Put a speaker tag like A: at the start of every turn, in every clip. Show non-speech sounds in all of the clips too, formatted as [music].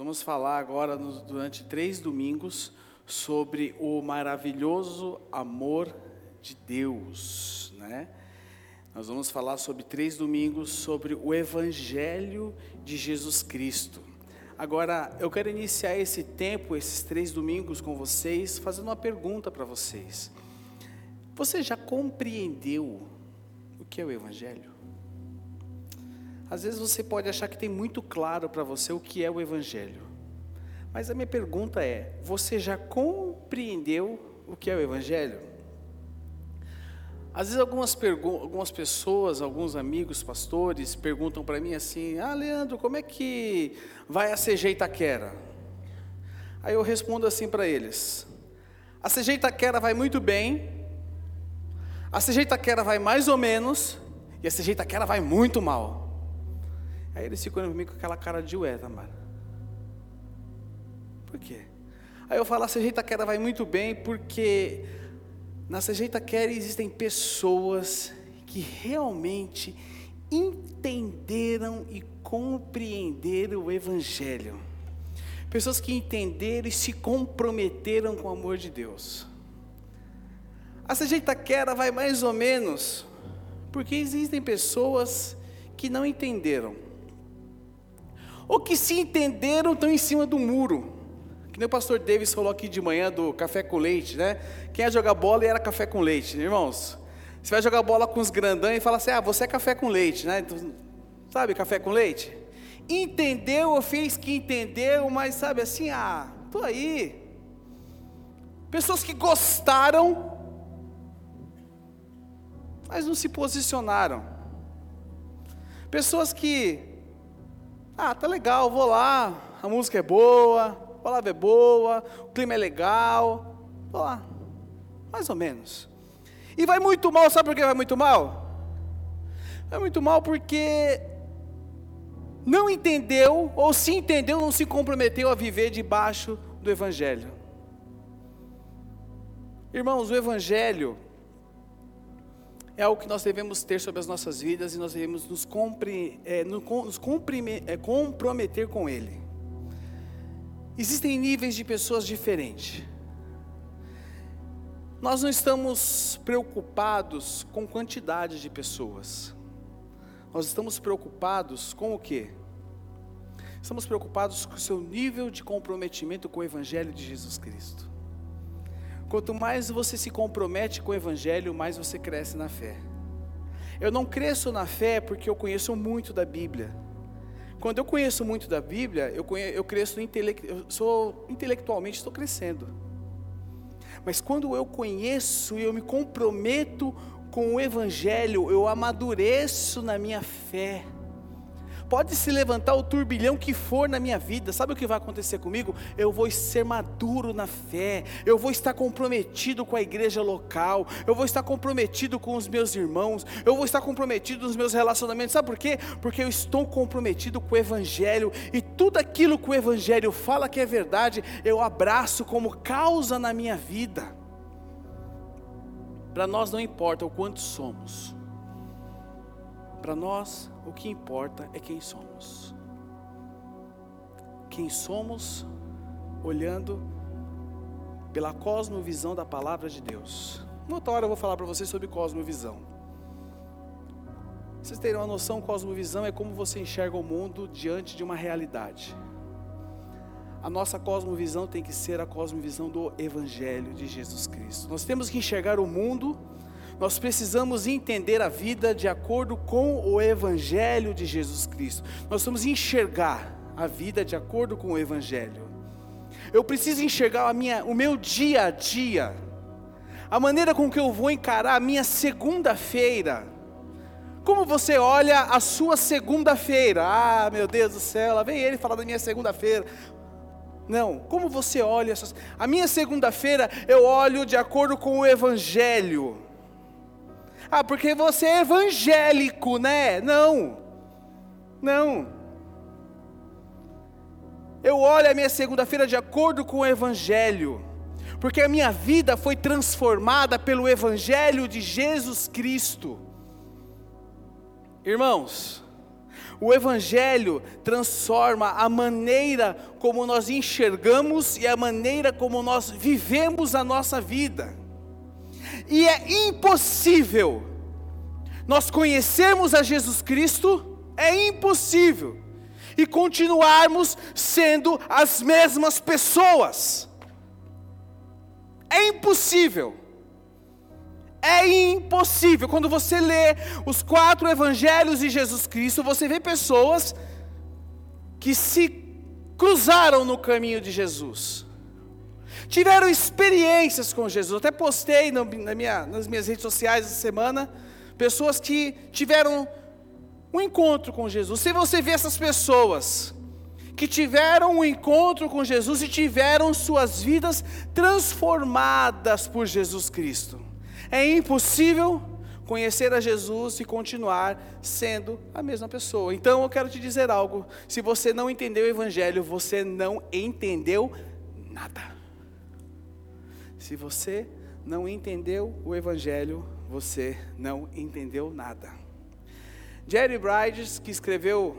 A: Vamos falar agora, durante três domingos, sobre o maravilhoso amor de Deus, né? Nós vamos falar sobre três domingos sobre o Evangelho de Jesus Cristo. Agora, eu quero iniciar esse tempo, esses três domingos com vocês, fazendo uma pergunta para vocês. Você já compreendeu o que é o Evangelho? Às vezes você pode achar que tem muito claro para você o que é o Evangelho. Mas a minha pergunta é: você já compreendeu o que é o Evangelho? Às vezes algumas, algumas pessoas, alguns amigos pastores perguntam para mim assim: Ah, Leandro, como é que vai a CG Itaquera? Aí eu respondo assim para eles: A CG Itaquera vai muito bem, a CG Itaquera vai mais ou menos, e a CG Itaquera vai muito mal. Aí eles ficam comigo com aquela cara de ué, Tamara. Por quê? Aí eu falo, a CG Itaquera vai muito bem, porque na CG Itaquera existem pessoas que realmente entenderam e compreenderam o Evangelho. Pessoas que entenderam e se comprometeram com o amor de Deus. A CG Itaquera vai mais ou menos, porque existem pessoas que não entenderam ou que se entenderam estão em cima do muro. Que nem o pastor Davis falou aqui de manhã do café com leite, né? Quem ia jogar bola era café com leite, irmãos. Você vai jogar bola com os grandão e fala assim: ah, você é café com leite, né? Sabe café com leite? Entendeu ou fez que entendeu, mas sabe assim, ah, tô aí. Pessoas que gostaram, mas não se posicionaram. Pessoas que ah, tá legal, vou lá, a música é boa, a palavra é boa, o clima é legal, vou lá. Mais ou menos. E vai muito mal, sabe por que vai muito mal? Vai muito mal porque não entendeu, ou se entendeu, não se comprometeu a viver debaixo do Evangelho. Irmãos, o Evangelho é algo que nós devemos ter sobre as nossas vidas e nós devemos nos, compre, é, nos é, comprometer com Ele. Existem níveis de pessoas diferentes. Nós não estamos preocupados com quantidade de pessoas. Nós estamos preocupados com o quê? Estamos preocupados com o seu nível de comprometimento com o Evangelho de Jesus Cristo. Quanto mais você se compromete com o Evangelho, mais você cresce na fé. Eu não cresço na fé porque eu conheço muito da Bíblia. Quando eu conheço muito da Bíblia, eu, conheço, eu cresço intele, eu sou intelectualmente estou crescendo. Mas quando eu conheço e eu me comprometo com o Evangelho, eu amadureço na minha fé. Pode se levantar o turbilhão que for na minha vida, sabe o que vai acontecer comigo? Eu vou ser maduro na fé, eu vou estar comprometido com a igreja local, eu vou estar comprometido com os meus irmãos, eu vou estar comprometido nos meus relacionamentos, sabe por quê? Porque eu estou comprometido com o Evangelho. E tudo aquilo que o Evangelho fala que é verdade, eu abraço como causa na minha vida. Para nós não importa o quanto somos, para nós, o que importa é quem somos. Quem somos olhando pela cosmovisão da palavra de Deus. Uma outra hora eu vou falar para vocês sobre cosmovisão. Vocês terem uma noção, cosmovisão é como você enxerga o mundo diante de uma realidade. A nossa cosmovisão tem que ser a cosmovisão do Evangelho de Jesus Cristo. Nós temos que enxergar o mundo nós precisamos entender a vida de acordo com o Evangelho de Jesus Cristo. Nós vamos enxergar a vida de acordo com o Evangelho. Eu preciso enxergar a minha, o meu dia a dia, a maneira com que eu vou encarar a minha segunda-feira. Como você olha a sua segunda-feira? Ah, meu Deus do céu, lá vem ele falar da minha segunda-feira. Não, como você olha a minha segunda-feira? Eu olho de acordo com o Evangelho. Ah, porque você é evangélico, né? Não. Não. Eu olho a minha segunda-feira de acordo com o evangelho. Porque a minha vida foi transformada pelo evangelho de Jesus Cristo. Irmãos, O Evangelho transforma a maneira como nós enxergamos e a maneira como nós vivemos a nossa vida. E é impossível nós conhecermos a Jesus Cristo, é impossível, e continuarmos sendo as mesmas pessoas. É impossível. É impossível. Quando você lê os quatro evangelhos de Jesus Cristo, você vê pessoas que se cruzaram no caminho de Jesus. Tiveram experiências com Jesus. até postei na minha, nas minhas redes sociais essa semana. Pessoas que tiveram um encontro com Jesus. Se você vê essas pessoas que tiveram um encontro com Jesus e tiveram suas vidas transformadas por Jesus Cristo. É impossível conhecer a Jesus e continuar sendo a mesma pessoa. Então eu quero te dizer algo: se você não entendeu o Evangelho, você não entendeu nada. Se você não entendeu o Evangelho, você não entendeu nada. Jerry Bridges, que escreveu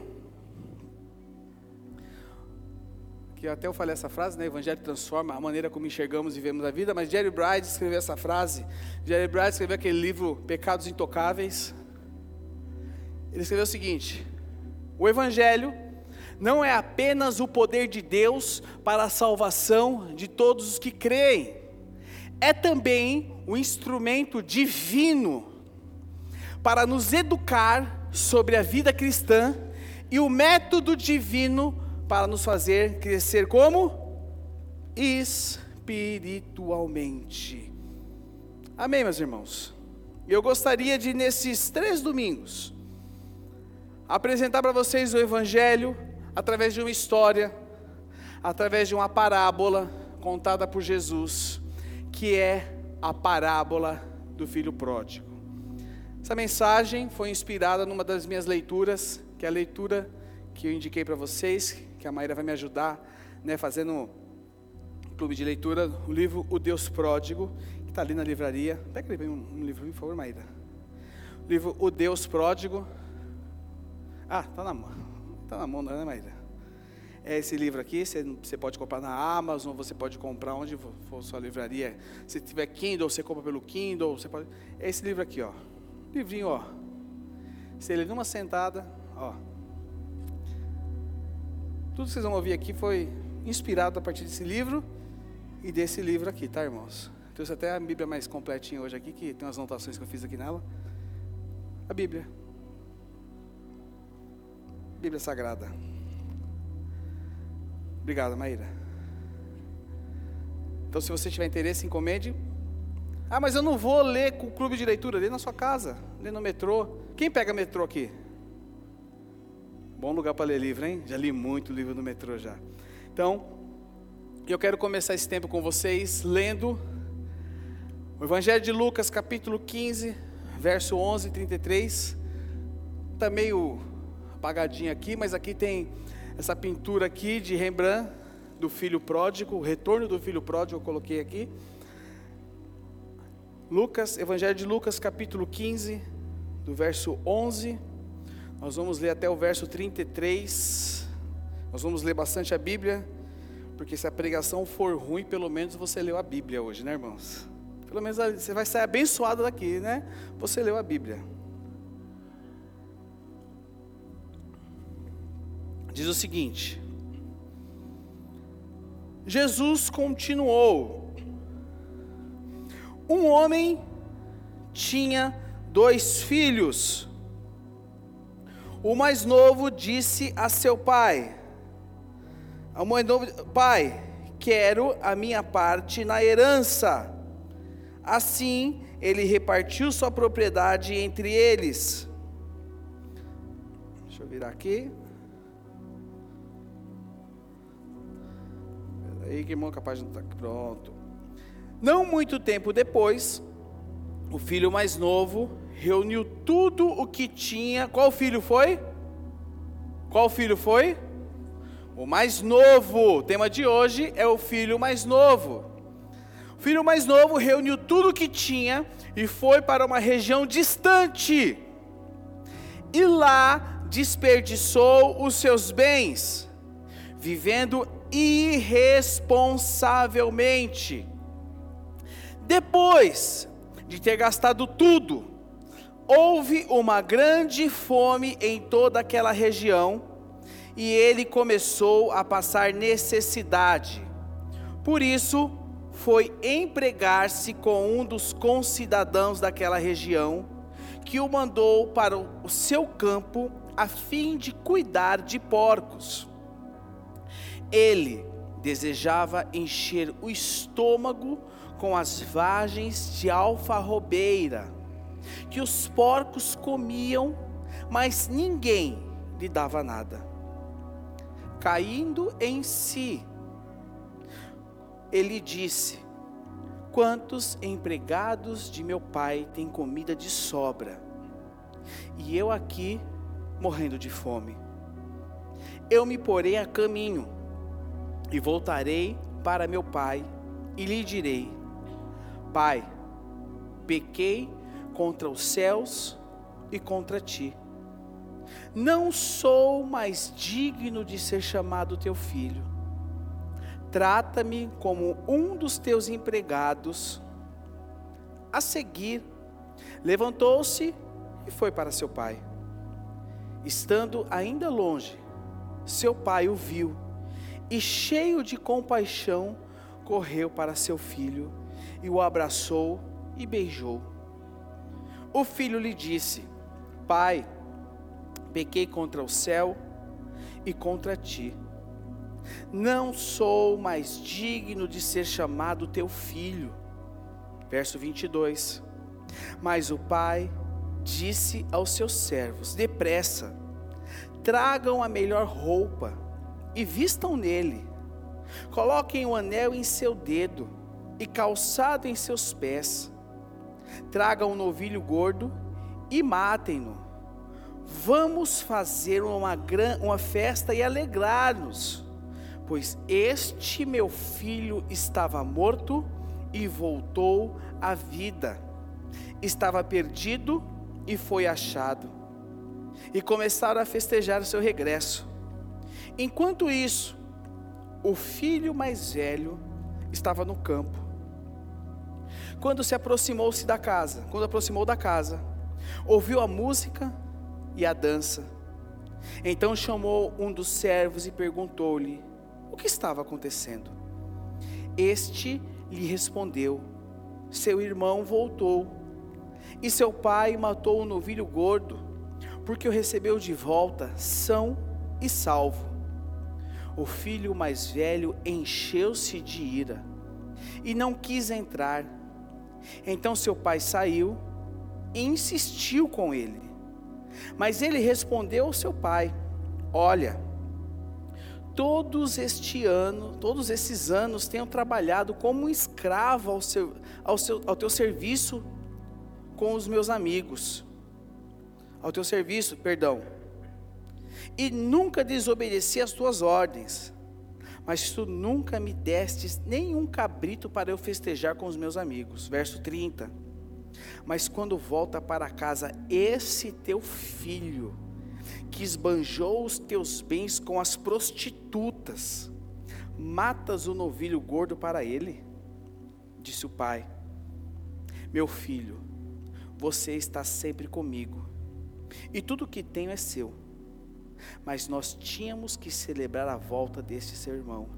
A: que até eu falei essa frase, né? Evangelho transforma a maneira como enxergamos e vemos a vida, mas Jerry Bryde escreveu essa frase. Jerry Bryde escreveu aquele livro Pecados Intocáveis. Ele escreveu o seguinte: O Evangelho não é apenas o poder de Deus para a salvação de todos os que creem, é também um instrumento divino para nos educar sobre a vida cristã e o método divino para nos fazer crescer como? Espiritualmente. Amém, meus irmãos? Eu gostaria de, nesses três domingos, apresentar para vocês o Evangelho através de uma história, através de uma parábola contada por Jesus, que é a parábola do filho pródigo. Essa mensagem foi inspirada numa das minhas leituras, que é a leitura que eu indiquei para vocês, que a Maíra vai me ajudar, né, fazendo um clube de leitura, o livro O Deus Pródigo, que está ali na livraria. Pega ali um, um livro, por favor, Maíra. O livro O Deus Pródigo. Ah, está na mão. Está na mão, né, Maíra? É esse livro aqui, você, você pode comprar na Amazon, você pode comprar onde for sua livraria. Se tiver Kindle, você compra pelo Kindle, você pode. É esse livro aqui, ó. Livrinho, ó. Você lê numa sentada, ó. Tudo que vocês vão ouvir aqui foi inspirado a partir desse livro e desse livro aqui, tá, irmãos? Trouxe até a Bíblia mais completinha hoje aqui, que tem umas anotações que eu fiz aqui nela. A Bíblia. Bíblia Sagrada. Obrigado, Maíra. Então, se você tiver interesse, encomende. Ah, mas eu não vou ler com o clube de leitura, lê na sua casa, lê no metrô. Quem pega metrô aqui? Bom lugar para ler livro, hein? Já li muito livro no metrô já. Então, eu quero começar esse tempo com vocês lendo o Evangelho de Lucas, capítulo 15, verso 11 e 33. Está meio apagadinho aqui, mas aqui tem essa pintura aqui de Rembrandt do filho pródigo, o retorno do filho pródigo, eu coloquei aqui. Lucas, Evangelho de Lucas, capítulo 15, do verso 11 nós vamos ler até o verso 33. Nós vamos ler bastante a Bíblia, porque se a pregação for ruim, pelo menos você leu a Bíblia hoje, né, irmãos? Pelo menos você vai sair abençoado daqui, né? Você leu a Bíblia. Diz o seguinte: Jesus continuou. Um homem tinha dois filhos. O mais novo disse a seu pai: ao mais novo, Pai, quero a minha parte na herança. Assim, ele repartiu sua propriedade entre eles. Deixa eu virar aqui. Aí que irmão capaz de não estar tá pronto. Não muito tempo depois, o filho mais novo reuniu tudo o que tinha. Qual filho foi? Qual filho foi? O mais novo. O tema de hoje é o filho mais novo. O filho mais novo reuniu tudo o que tinha e foi para uma região distante. E lá desperdiçou os seus bens, vivendo irresponsavelmente. Depois de ter gastado tudo, houve uma grande fome em toda aquela região e ele começou a passar necessidade. Por isso, foi empregar-se com um dos concidadãos daquela região, que o mandou para o seu campo a fim de cuidar de porcos. Ele desejava encher o estômago com as vagens de alfarrobeira, que os porcos comiam, mas ninguém lhe dava nada. Caindo em si, ele disse: Quantos empregados de meu pai têm comida de sobra, e eu aqui morrendo de fome? Eu me porei a caminho e voltarei para meu pai e lhe direi: Pai, pequei contra os céus e contra ti. Não sou mais digno de ser chamado teu filho trata-me como um dos teus empregados. A seguir, levantou-se e foi para seu pai. Estando ainda longe, seu pai o viu e, cheio de compaixão, correu para seu filho e o abraçou e beijou. O filho lhe disse: Pai, pequei contra o céu e contra ti não sou mais digno de ser chamado teu filho. Verso 22. Mas o pai disse aos seus servos: Depressa, tragam a melhor roupa e vistam nele. Coloquem o anel em seu dedo e calçado em seus pés. Tragam um novilho gordo e matem-no. Vamos fazer uma, uma festa e alegrar-nos pois este meu filho estava morto e voltou à vida, estava perdido e foi achado. E começaram a festejar o seu regresso. Enquanto isso, o filho mais velho estava no campo. Quando se aproximou-se da casa, quando aproximou da casa, ouviu a música e a dança. Então chamou um dos servos e perguntou-lhe: o que estava acontecendo? Este lhe respondeu: Seu irmão voltou, e seu pai matou o novilho gordo, porque o recebeu de volta, são e salvo. O filho mais velho encheu-se de ira e não quis entrar. Então seu pai saiu e insistiu com ele. Mas ele respondeu ao seu pai: Olha, todos este ano, todos esses anos tenho trabalhado como escravo ao, seu, ao, seu, ao teu serviço com os meus amigos, ao teu serviço, perdão, e nunca desobedeci às tuas ordens, mas tu nunca me destes nenhum cabrito para eu festejar com os meus amigos. Verso 30. Mas quando volta para casa esse teu filho, que esbanjou os teus bens com as prostitutas, matas o novilho gordo para ele? Disse o pai: Meu filho, você está sempre comigo, e tudo que tenho é seu. Mas nós tínhamos que celebrar a volta deste seu irmão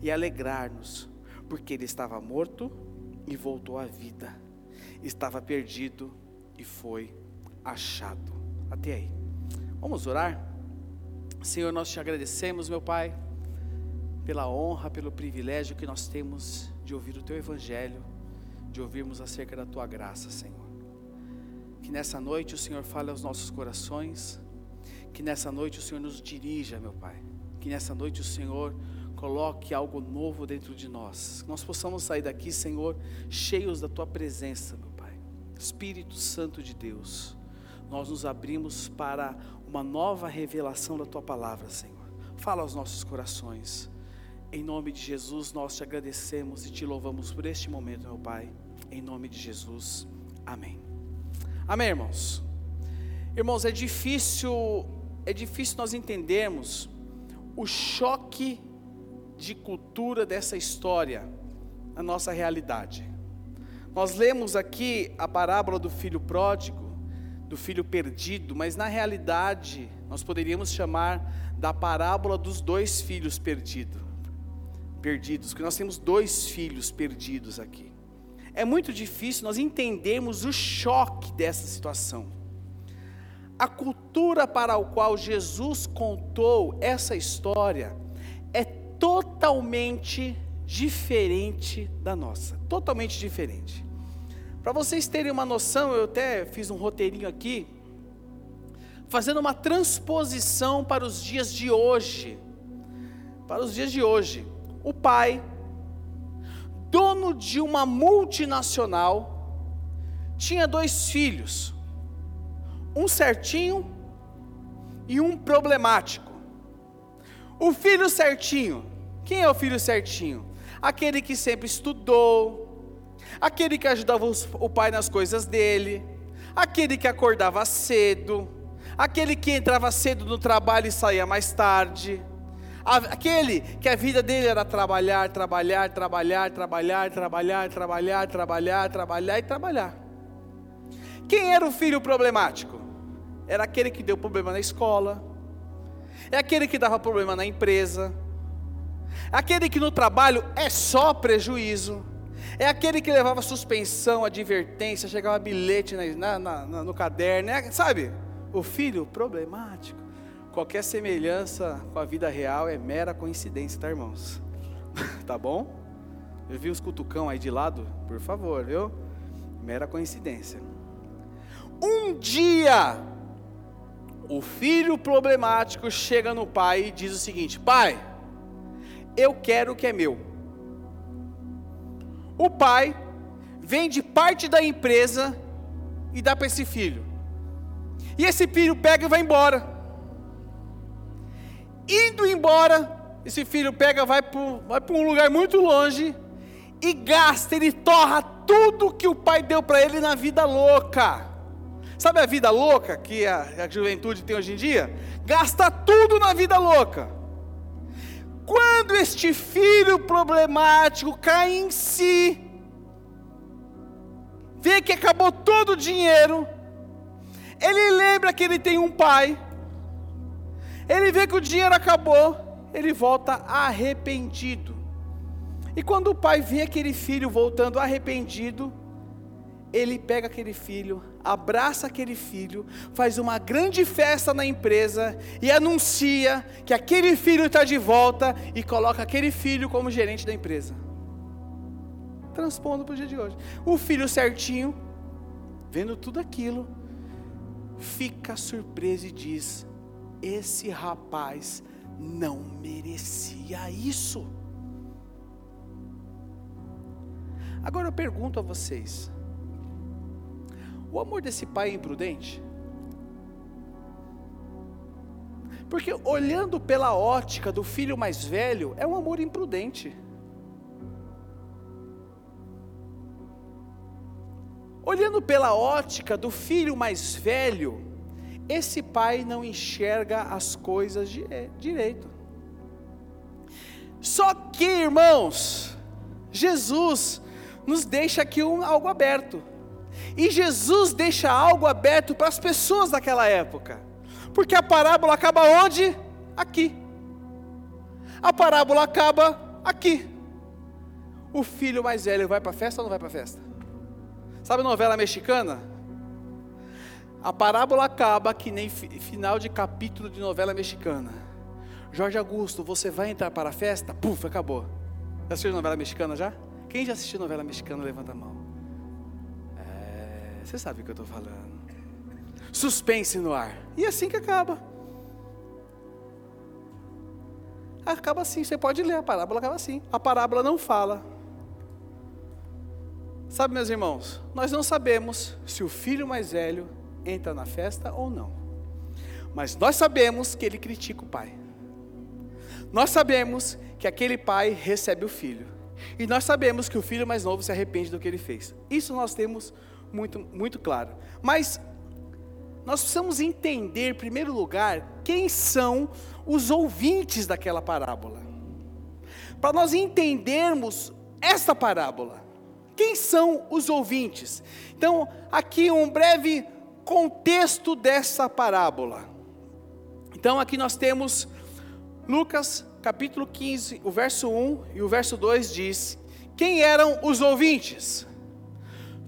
A: e alegrar-nos, porque ele estava morto e voltou à vida, estava perdido e foi achado. Até aí. Vamos orar? Senhor, nós te agradecemos, meu Pai, pela honra, pelo privilégio que nós temos de ouvir o Teu Evangelho, de ouvirmos acerca da Tua graça, Senhor. Que nessa noite o Senhor fale aos nossos corações, que nessa noite o Senhor nos dirija, meu Pai, que nessa noite o Senhor coloque algo novo dentro de nós, que nós possamos sair daqui, Senhor, cheios da Tua presença, meu Pai. Espírito Santo de Deus, nós nos abrimos para uma nova revelação da tua palavra, Senhor. Fala aos nossos corações. Em nome de Jesus, nós te agradecemos e te louvamos por este momento, meu Pai. Em nome de Jesus. Amém. Amém, irmãos. Irmãos, é difícil é difícil nós entendermos o choque de cultura dessa história na nossa realidade. Nós lemos aqui a parábola do filho pródigo, do filho perdido, mas na realidade nós poderíamos chamar da parábola dos dois filhos perdidos. Perdidos, porque nós temos dois filhos perdidos aqui. É muito difícil nós entendermos o choque dessa situação. A cultura para a qual Jesus contou essa história é totalmente diferente da nossa, totalmente diferente. Para vocês terem uma noção, eu até fiz um roteirinho aqui, fazendo uma transposição para os dias de hoje. Para os dias de hoje, o pai, dono de uma multinacional, tinha dois filhos, um certinho e um problemático. O filho certinho, quem é o filho certinho? Aquele que sempre estudou, aquele que ajudava o pai nas coisas dele, aquele que acordava cedo, aquele que entrava cedo no trabalho e saía mais tarde, aquele que a vida dele era trabalhar, trabalhar, trabalhar, trabalhar, trabalhar, trabalhar, trabalhar, trabalhar e trabalhar. Quem era o filho problemático? Era aquele que deu problema na escola, é aquele que dava problema na empresa, é aquele que no trabalho é só prejuízo, é aquele que levava suspensão, advertência, chegava bilhete na, na, na, no caderno, é, sabe? O filho problemático. Qualquer semelhança com a vida real é mera coincidência, tá, irmãos? [laughs] tá bom? Eu vi os cutucão aí de lado, por favor, viu? Mera coincidência. Um dia, o filho problemático chega no pai e diz o seguinte: Pai, eu quero o que é meu. O pai vende parte da empresa e dá para esse filho. E esse filho pega e vai embora. Indo embora, esse filho pega, vai para um lugar muito longe e gasta, ele torra tudo que o pai deu para ele na vida louca. Sabe a vida louca que a, a juventude tem hoje em dia? Gasta tudo na vida louca. Quando este filho problemático cai em si, vê que acabou todo o dinheiro, ele lembra que ele tem um pai, ele vê que o dinheiro acabou, ele volta arrependido. E quando o pai vê aquele filho voltando arrependido, ele pega aquele filho, abraça aquele filho, faz uma grande festa na empresa e anuncia que aquele filho está de volta e coloca aquele filho como gerente da empresa. Transpondo para o dia de hoje. O filho certinho, vendo tudo aquilo, fica surpreso e diz: Esse rapaz não merecia isso. Agora eu pergunto a vocês: o amor desse pai é imprudente? Porque olhando pela ótica do filho mais velho, é um amor imprudente. Olhando pela ótica do filho mais velho, esse pai não enxerga as coisas direito. Só que, irmãos, Jesus nos deixa aqui um, algo aberto. E Jesus deixa algo aberto para as pessoas daquela época. Porque a parábola acaba onde? Aqui. A parábola acaba aqui. O filho mais velho vai para a festa ou não vai para a festa? Sabe a novela mexicana? A parábola acaba que nem final de capítulo de novela mexicana. Jorge Augusto, você vai entrar para a festa? Puf, acabou. Já assistiu novela mexicana já? Quem já assistiu novela mexicana, levanta a mão. Você sabe o que eu estou falando. Suspense no ar. E assim que acaba. Acaba assim, você pode ler, a parábola acaba assim. A parábola não fala. Sabe, meus irmãos, nós não sabemos se o filho mais velho entra na festa ou não. Mas nós sabemos que ele critica o pai. Nós sabemos que aquele pai recebe o filho. E nós sabemos que o filho mais novo se arrepende do que ele fez. Isso nós temos muito, muito claro. Mas nós precisamos entender, em primeiro lugar, quem são os ouvintes daquela parábola. Para nós entendermos esta parábola, quem são os ouvintes? Então, aqui um breve contexto dessa parábola. Então, aqui nós temos Lucas capítulo 15, o verso 1 e o verso 2 diz: Quem eram os ouvintes?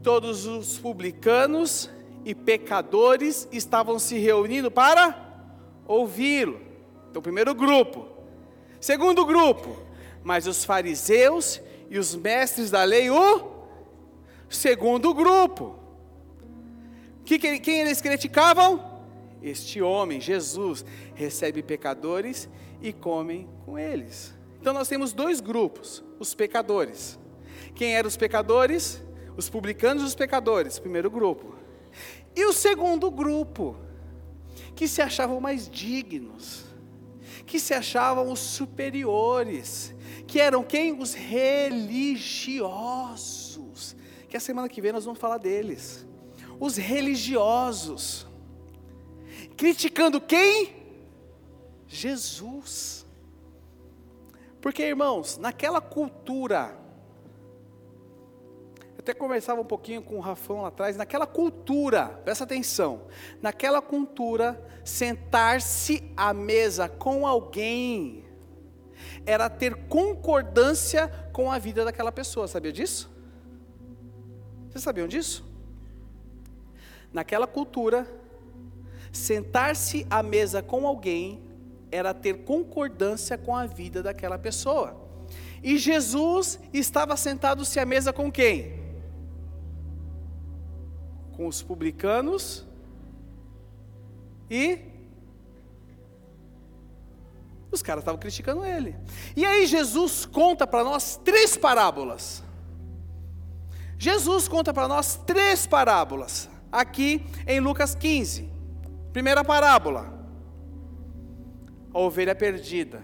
A: Todos os publicanos e pecadores estavam se reunindo para ouvi-lo. Então, primeiro grupo. Segundo grupo, mas os fariseus e os mestres da lei, o segundo grupo. Que, quem eles criticavam? Este homem, Jesus, recebe pecadores e comem com eles. Então nós temos dois grupos: os pecadores. Quem eram os pecadores? Os publicanos e os pecadores, primeiro grupo. E o segundo grupo, que se achavam mais dignos, que se achavam os superiores, que eram quem? Os religiosos. Que a semana que vem nós vamos falar deles. Os religiosos. Criticando quem? Jesus. Porque, irmãos, naquela cultura, até conversava um pouquinho com o Rafão lá atrás, naquela cultura, presta atenção, naquela cultura, sentar-se à mesa com alguém era ter concordância com a vida daquela pessoa, sabia disso? Vocês sabiam disso? Naquela cultura, sentar-se à mesa com alguém era ter concordância com a vida daquela pessoa. E Jesus estava sentado-se à mesa com quem? Com os publicanos e os caras estavam criticando ele. E aí Jesus conta para nós três parábolas. Jesus conta para nós três parábolas aqui em Lucas 15. Primeira parábola, a ovelha perdida.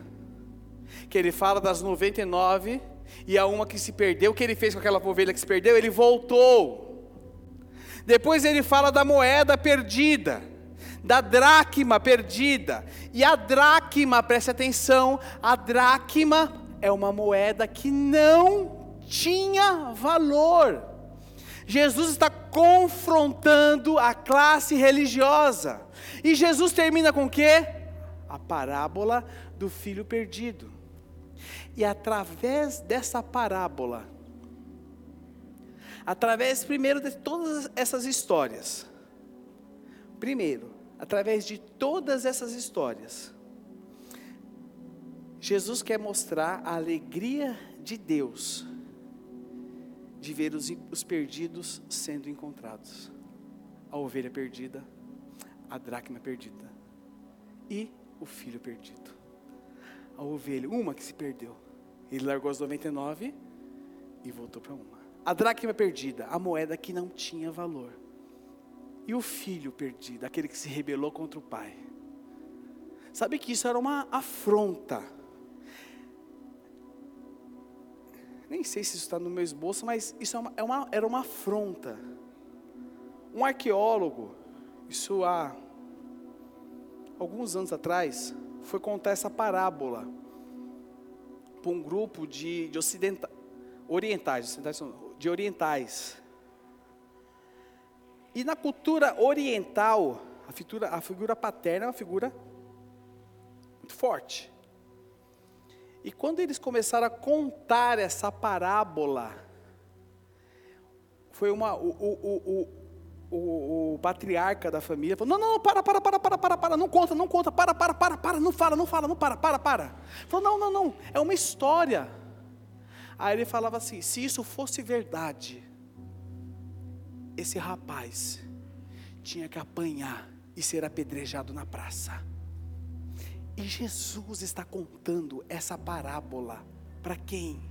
A: Que ele fala das 99 e a uma que se perdeu. O que ele fez com aquela ovelha que se perdeu? Ele voltou. Depois ele fala da moeda perdida, da dracma perdida. E a dracma, preste atenção, a dracma é uma moeda que não tinha valor. Jesus está confrontando a classe religiosa. E Jesus termina com o quê? A parábola do filho perdido. E através dessa parábola, através primeiro de todas essas histórias, primeiro, através de todas essas histórias, Jesus quer mostrar a alegria de Deus de ver os, os perdidos sendo encontrados. A ovelha perdida, a dracma perdida e o filho perdido. A ovelha, uma que se perdeu. Ele largou as 99 e voltou para uma. A dracma perdida, a moeda que não tinha valor. E o filho perdido, aquele que se rebelou contra o pai. Sabe que isso era uma afronta. Nem sei se isso está no meu esboço, mas isso é uma, é uma, era uma afronta. Um arqueólogo, isso há alguns anos atrás, foi contar essa parábola para um grupo de, de ocidenta, orientais, de orientais. E na cultura oriental, a figura, a figura paterna é uma figura muito forte. E quando eles começaram a contar essa parábola, foi uma, o, o, o, o, o patriarca da família falou: não, não, para, para, para, para, para, para, não conta, não conta, para, para, para, para, não fala, não fala, não para, para, para. Falou: não, não, não, é uma história. Aí ele falava assim: se isso fosse verdade, esse rapaz tinha que apanhar e ser apedrejado na praça. E Jesus está contando essa parábola para quem?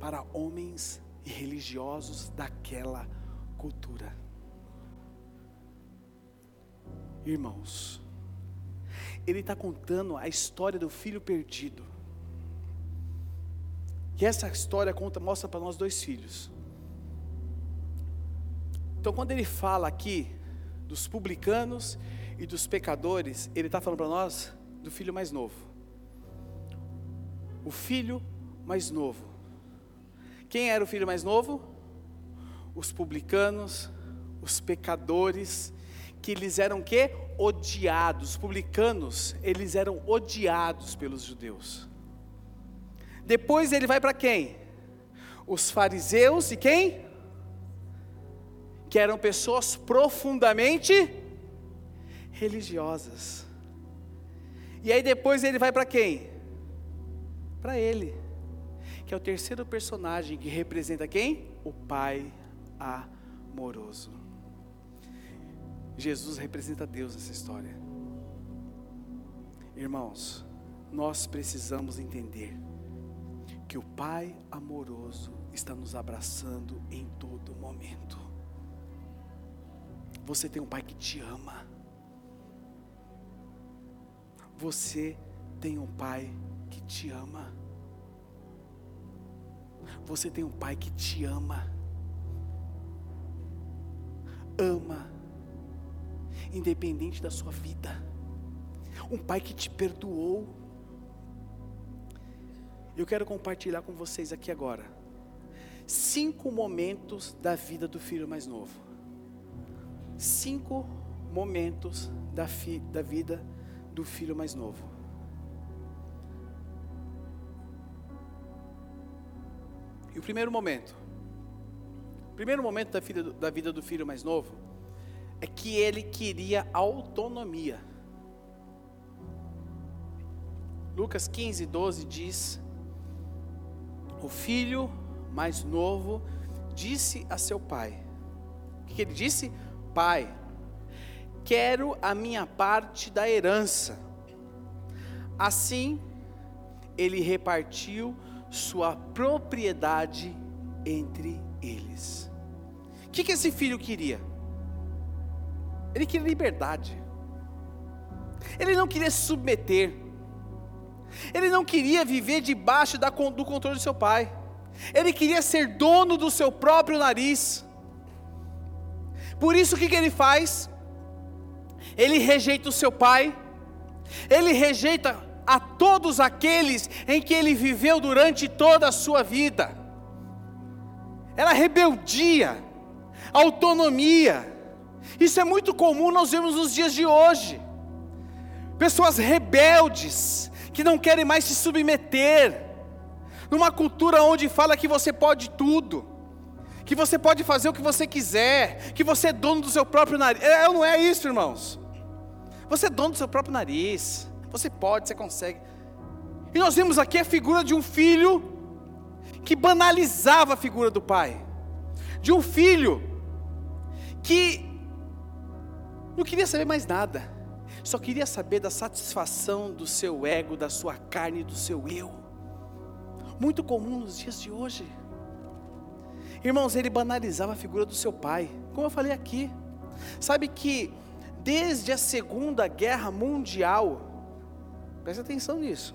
A: Para homens e religiosos daquela cultura. Irmãos, ele está contando a história do filho perdido. E essa história conta, mostra para nós dois filhos. Então, quando ele fala aqui dos publicanos e dos pecadores, ele está falando para nós do filho mais novo. O filho mais novo. Quem era o filho mais novo? Os publicanos, os pecadores, que eles eram que odiados. Os publicanos, eles eram odiados pelos judeus. Depois ele vai para quem? Os fariseus e quem? Que eram pessoas profundamente religiosas. E aí depois ele vai para quem? Para ele, que é o terceiro personagem que representa quem? O Pai amoroso. Jesus representa Deus nessa história. Irmãos, nós precisamos entender que o Pai amoroso está nos abraçando em todo momento. Você tem um Pai que te ama. Você tem um Pai que te ama. Você tem um Pai que te ama. Ama independente da sua vida. Um pai que te perdoou. Eu quero compartilhar com vocês aqui agora cinco momentos da vida do filho mais novo. Cinco momentos da, fi, da vida do filho mais novo. E o primeiro momento, o primeiro momento da vida, da vida do filho mais novo, é que ele queria autonomia. Lucas 15, 12 diz: O filho mais novo disse a seu pai: O que ele disse? Pai, quero a minha parte da herança. Assim, ele repartiu sua propriedade entre eles. O que, que esse filho queria? Ele queria liberdade. Ele não queria se submeter. Ele não queria viver debaixo da, do controle do seu pai. Ele queria ser dono do seu próprio nariz. Por isso o que, que ele faz? Ele rejeita o seu pai. Ele rejeita a todos aqueles em que ele viveu durante toda a sua vida. Era rebeldia, autonomia isso é muito comum nós vemos nos dias de hoje. Pessoas rebeldes, que não querem mais se submeter, numa cultura onde fala que você pode tudo, que você pode fazer o que você quiser, que você é dono do seu próprio nariz. É, não é isso, irmãos. Você é dono do seu próprio nariz. Você pode, você consegue. E nós vemos aqui a figura de um filho que banalizava a figura do pai, de um filho que não queria saber mais nada, só queria saber da satisfação do seu ego, da sua carne, do seu eu. Muito comum nos dias de hoje. Irmãos, ele banalizava a figura do seu pai, como eu falei aqui. Sabe que desde a Segunda Guerra Mundial, preste atenção nisso.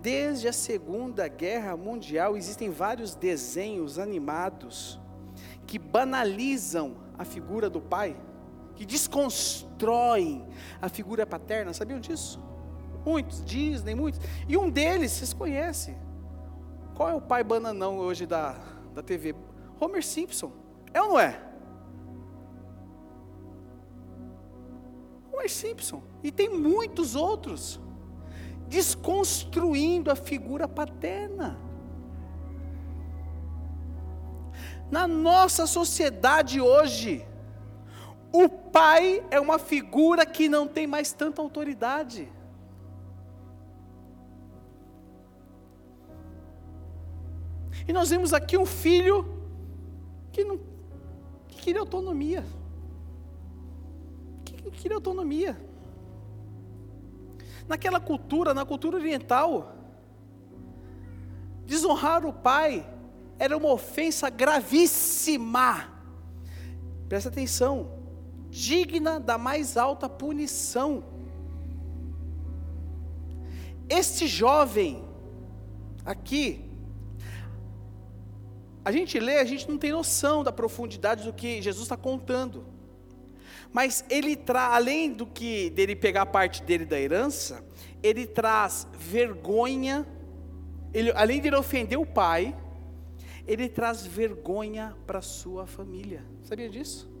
A: Desde a Segunda Guerra Mundial existem vários desenhos animados que banalizam a figura do pai que desconstroem a figura paterna, sabiam disso? Muitos, Disney, muitos. E um deles, vocês conhecem. Qual é o pai bananão hoje da, da TV? Homer Simpson. É ou não é? Homer Simpson. E tem muitos outros. Desconstruindo a figura paterna. Na nossa sociedade hoje, o pai é uma figura que não tem mais tanta autoridade. E nós vemos aqui um filho que não que queria autonomia. Que queria autonomia. Naquela cultura, na cultura oriental, desonrar o pai era uma ofensa gravíssima. Presta atenção digna da mais alta punição. Este jovem aqui, a gente lê, a gente não tem noção da profundidade do que Jesus está contando. Mas ele traz, além do que dele pegar parte dele da herança, ele traz vergonha. Ele, além de ele ofender o pai, ele traz vergonha para sua família. Sabia disso?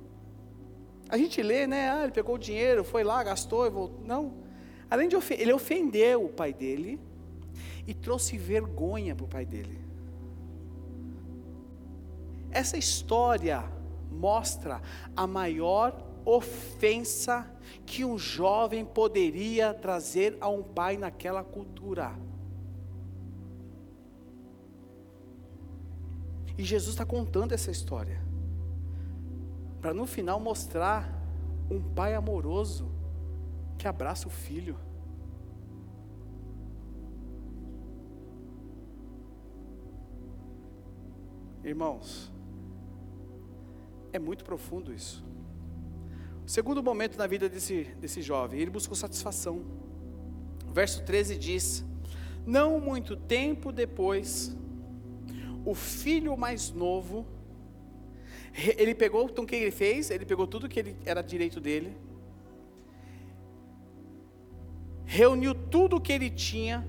A: A gente lê, né? Ah, ele pegou o dinheiro, foi lá, gastou e voltou. Não. Além de ofender, ele ofendeu o pai dele e trouxe vergonha para o pai dele. Essa história mostra a maior ofensa que um jovem poderia trazer a um pai naquela cultura. E Jesus está contando essa história, para no final mostrar um pai amoroso que abraça o filho. Irmãos, é muito profundo isso. O segundo momento na vida desse, desse jovem, ele buscou satisfação. O verso 13 diz: Não muito tempo depois, o filho mais novo, ele pegou, então o que ele fez? Ele pegou tudo que ele, era direito dele, reuniu tudo o que ele tinha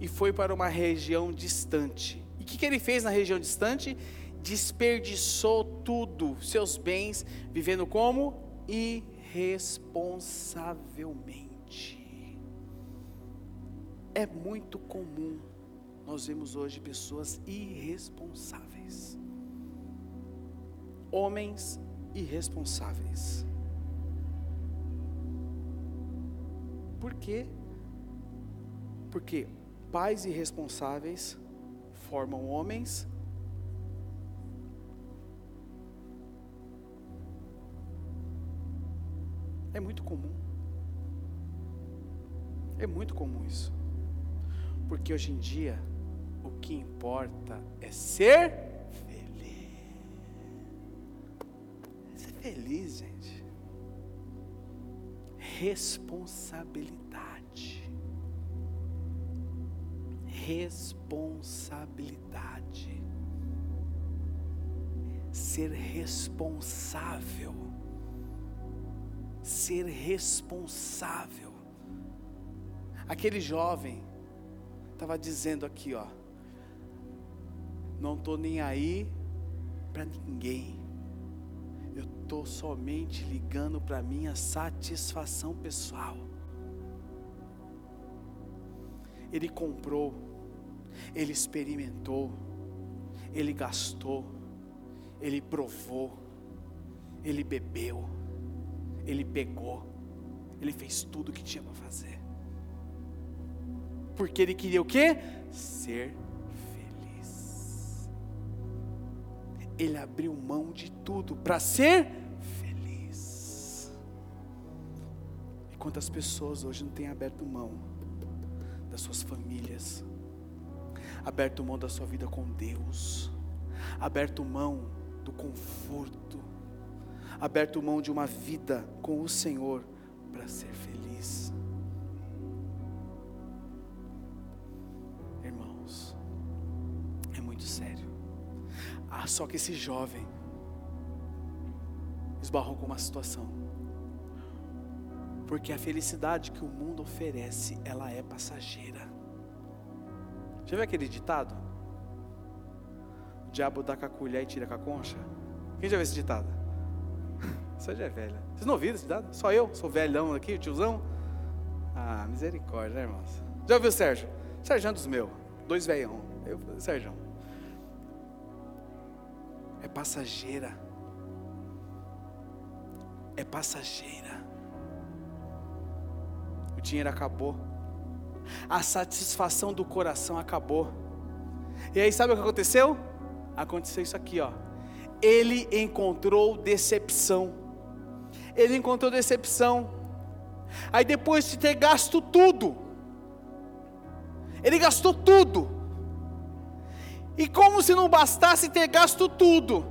A: e foi para uma região distante. E o que, que ele fez na região distante? Desperdiçou tudo, seus bens, vivendo como? Irresponsavelmente. É muito comum nós vemos hoje pessoas irresponsáveis. Homens irresponsáveis. Por quê? Porque pais irresponsáveis formam homens É muito comum. É muito comum isso. Porque hoje em dia, o que importa é ser feliz, gente. Responsabilidade responsabilidade. Ser responsável. Ser responsável. Aquele jovem estava dizendo aqui, ó, não estou nem aí para ninguém. Estou somente ligando para minha satisfação pessoal. Ele comprou ele experimentou, ele gastou, ele provou, ele bebeu, ele pegou, ele fez tudo o que tinha para fazer. Porque ele queria o quê? Ser feliz. Ele abriu mão de tudo para ser quantas pessoas hoje não têm aberto mão das suas famílias, aberto mão da sua vida com Deus, aberto mão do conforto, aberto mão de uma vida com o Senhor para ser feliz. Irmãos, é muito sério. Ah, só que esse jovem esbarrou com uma situação. Porque a felicidade que o mundo oferece, ela é passageira. Já viu aquele ditado? O diabo dá com a colher e tira com a concha? Quem já viu esse ditado? [laughs] Você já é velha. Vocês não ouviram esse ditado? Só eu? Sou velhão aqui, tiozão? Ah, misericórdia, né, irmãos? Já ouviu o Sérgio? Sérgio é um dos meus. Dois velhão. Eu, Sérgio. É passageira. É passageira. O dinheiro acabou a satisfação do coração acabou. E aí sabe o que aconteceu? Aconteceu isso aqui, ó. Ele encontrou decepção. Ele encontrou decepção. Aí depois de ter gasto tudo, ele gastou tudo. E como se não bastasse ter gasto tudo,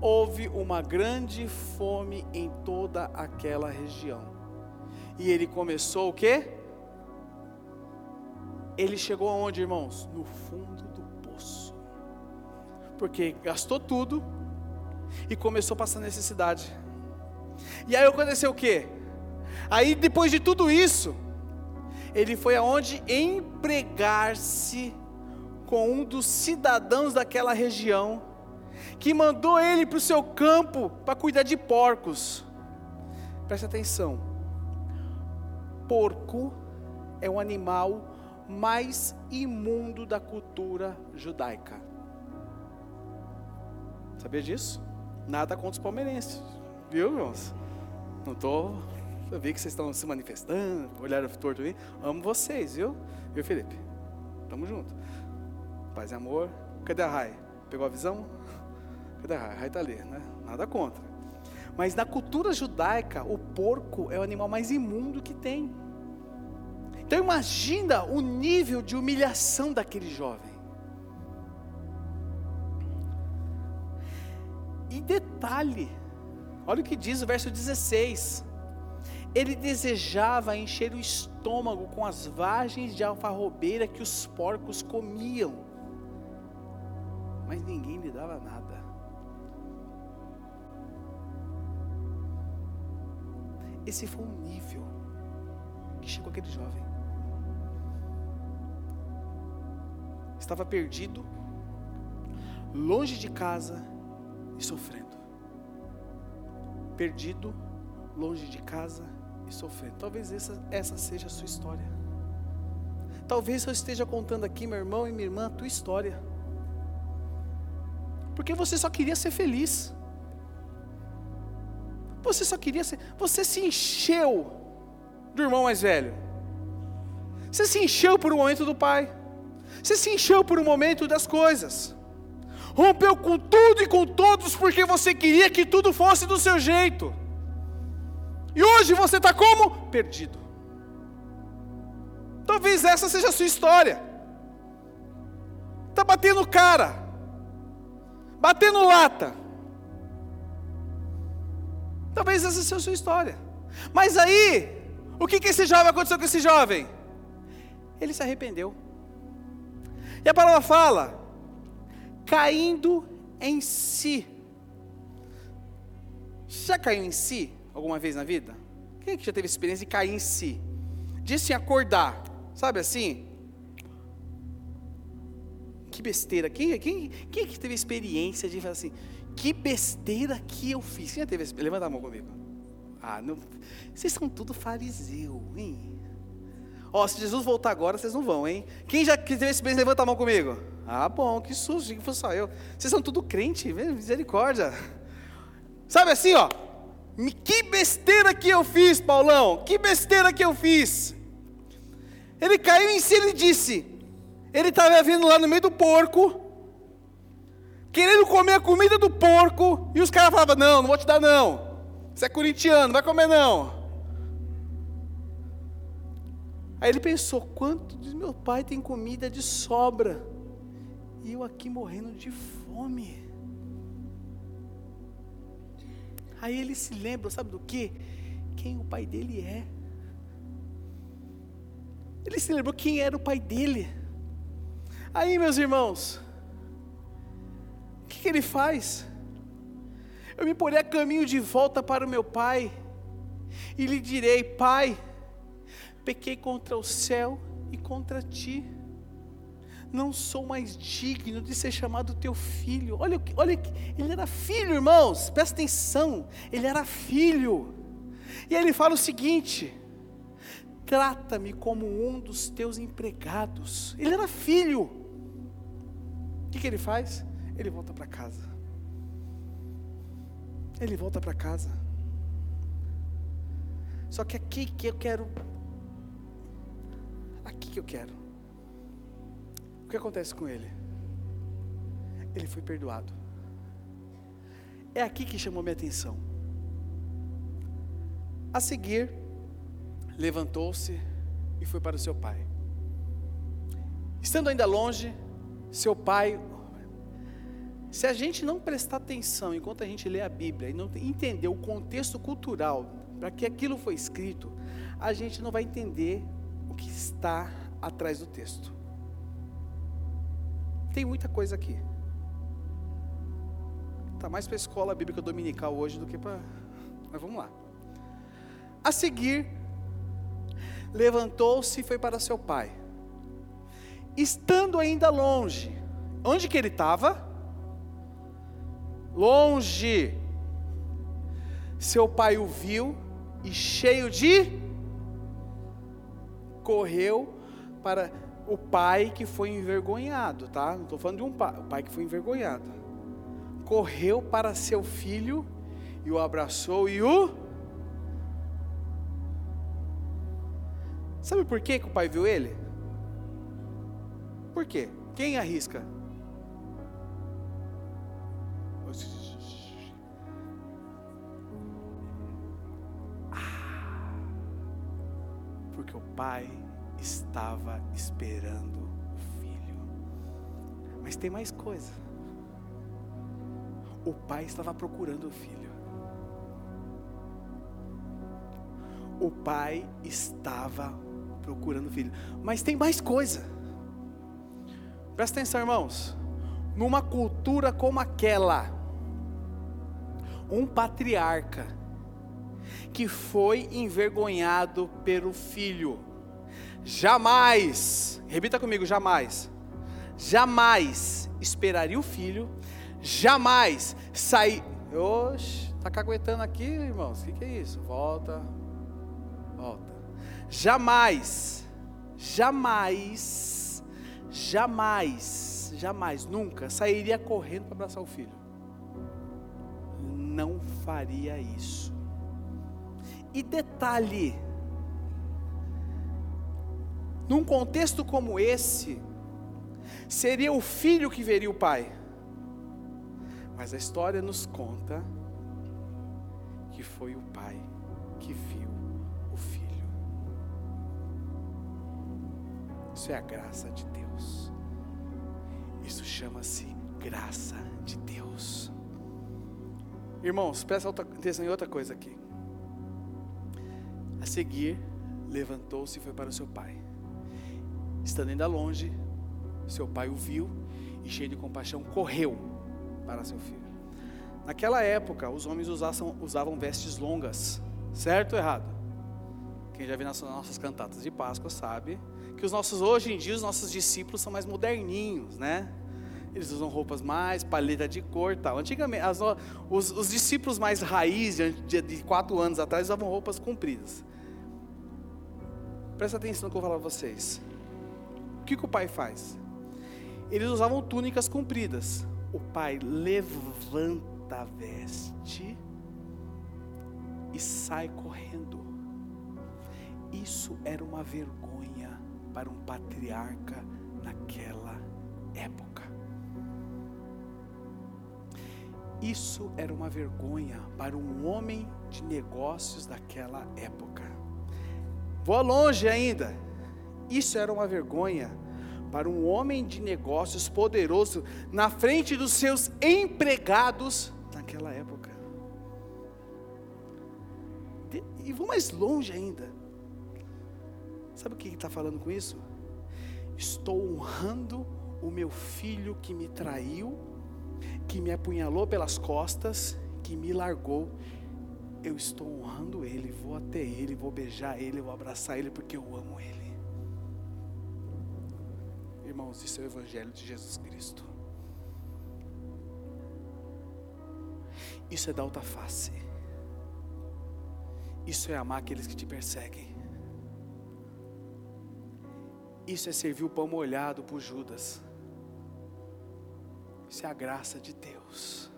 A: houve uma grande fome em toda aquela região. E ele começou o quê? ele chegou aonde, irmãos? No fundo do poço. Porque gastou tudo e começou a passar necessidade. E aí aconteceu o quê? Aí depois de tudo isso, ele foi aonde empregar-se com um dos cidadãos daquela região, que mandou ele para o seu campo para cuidar de porcos. Preste atenção. Porco é o animal mais imundo da cultura judaica. Sabia disso? Nada contra os palmeirenses, viu, irmãos? Não estou. Eu vi que vocês estão se manifestando, olharam torto aí. Amo vocês, viu? Viu, Felipe? Tamo junto. Paz e amor. Cadê a Rai? Pegou a visão? Cadê a Rai? A Rai está ali, né? Nada contra. Mas na cultura judaica, o porco é o animal mais imundo que tem. Então imagina o nível de humilhação daquele jovem. E detalhe, olha o que diz o verso 16. Ele desejava encher o estômago com as vagens de alfarrobeira que os porcos comiam, mas ninguém lhe dava nada. Esse foi o nível que chegou aquele jovem. Estava perdido, longe de casa e sofrendo. Perdido, longe de casa e sofrendo. Talvez essa, essa seja a sua história. Talvez eu esteja contando aqui, meu irmão e minha irmã, a tua história. Porque você só queria ser feliz. Você só queria ser. Você se encheu do irmão mais velho. Você se encheu por um momento do pai. Você se encheu por um momento das coisas. Rompeu com tudo e com todos porque você queria que tudo fosse do seu jeito. E hoje você está como? Perdido. Talvez essa seja a sua história. Está batendo cara, batendo lata Talvez essa seja a sua história. Mas aí, o que, que esse jovem aconteceu com esse jovem? Ele se arrependeu. E a palavra fala, caindo em si. Já caiu em si alguma vez na vida? Quem é que já teve experiência de cair em si? Disse acordar, sabe assim? Que besteira. Quem, quem, quem é que teve experiência de falar assim? Que besteira que eu fiz. Quem já teve Levanta a mão comigo. Ah, não, vocês são tudo fariseu, hein? Ó, se Jesus voltar agora, vocês não vão, hein? Quem já teve esse bem, levanta a mão comigo. Ah, bom, que susto, que foi só eu. Vocês são tudo crente, misericórdia. Sabe assim, ó. Que besteira que eu fiz, Paulão. Que besteira que eu fiz. Ele caiu em si e disse. Ele estava vindo lá no meio do porco querendo comer a comida do porco, e os caras falavam: Não, não vou te dar, não. Você é corintiano, não vai comer, não. Aí ele pensou: Quanto de meu pai tem comida de sobra, e eu aqui morrendo de fome. Aí ele se lembra, sabe do que? Quem o pai dele é. Ele se lembrou quem era o pai dele. Aí, meus irmãos, que, que ele faz? Eu me porei a caminho de volta para o meu pai, e lhe direi: Pai, pequei contra o céu e contra ti. Não sou mais digno de ser chamado teu filho. Olha, olha, ele era filho, irmãos, presta atenção, ele era filho. E ele fala o seguinte: trata-me como um dos teus empregados. Ele era filho. O que, que ele faz? Ele volta para casa. Ele volta para casa. Só que aqui que eu quero. Aqui que eu quero. O que acontece com ele? Ele foi perdoado. É aqui que chamou minha atenção. A seguir, levantou-se e foi para o seu pai. Estando ainda longe, seu pai se a gente não prestar atenção enquanto a gente lê a Bíblia e não entender o contexto cultural para que aquilo foi escrito, a gente não vai entender o que está atrás do texto. Tem muita coisa aqui. Está mais para a escola bíblica dominical hoje do que para Mas vamos lá. A seguir, levantou-se e foi para seu pai. Estando ainda longe, onde que ele estava? Longe. Seu pai o viu e cheio de correu para o pai que foi envergonhado, tá? Não estou falando de um pai, o pai que foi envergonhado. Correu para seu filho e o abraçou e o. Sabe por que, que o pai viu ele? Por quê? Quem arrisca? Pai estava esperando o filho. Mas tem mais coisa. O pai estava procurando o filho. O pai estava procurando o filho. Mas tem mais coisa. Presta atenção, irmãos. Numa cultura como aquela, um patriarca que foi envergonhado pelo filho, jamais, repita comigo, jamais, jamais esperaria o filho, jamais sair. Oxe, está caguetando aqui, irmãos? O que, que é isso? Volta, volta. Jamais, jamais, jamais, jamais, nunca sairia correndo para abraçar o filho. Não faria isso. E detalhe, num contexto como esse, seria o filho que veria o pai. Mas a história nos conta que foi o pai que viu o filho. Isso é a graça de Deus. Isso chama-se graça de Deus. Irmãos, presta atenção em outra coisa aqui. A seguir, levantou-se e foi para o seu pai. Estando ainda longe, seu pai o viu e, cheio de compaixão, correu para seu filho. Naquela época, os homens usavam, usavam vestes longas, certo ou errado? Quem já viu nas nossas cantatas de Páscoa sabe que os nossos, hoje em dia, os nossos discípulos são mais moderninhos, né? Eles usam roupas mais, paleta de cor tal. Antigamente, as, os, os, discípulos mais raiz, de, de quatro anos atrás, usavam roupas compridas. Presta atenção no que eu vou falar para vocês que, que o pai faz? Eles usavam túnicas compridas. O pai levanta a veste e sai correndo. Isso era uma vergonha para um patriarca naquela época. Isso era uma vergonha para um homem de negócios daquela época. Vou longe ainda. Isso era uma vergonha para um homem de negócios poderoso na frente dos seus empregados naquela época. E vou mais longe ainda. Sabe o que está falando com isso? Estou honrando o meu filho que me traiu, que me apunhalou pelas costas, que me largou. Eu estou honrando ele, vou até ele, vou beijar ele, vou abraçar ele porque eu amo ele irmãos, isso é o Evangelho de Jesus Cristo. Isso é da alta face. Isso é amar aqueles que te perseguem. Isso é servir o pão molhado por Judas. Isso é a graça de Deus.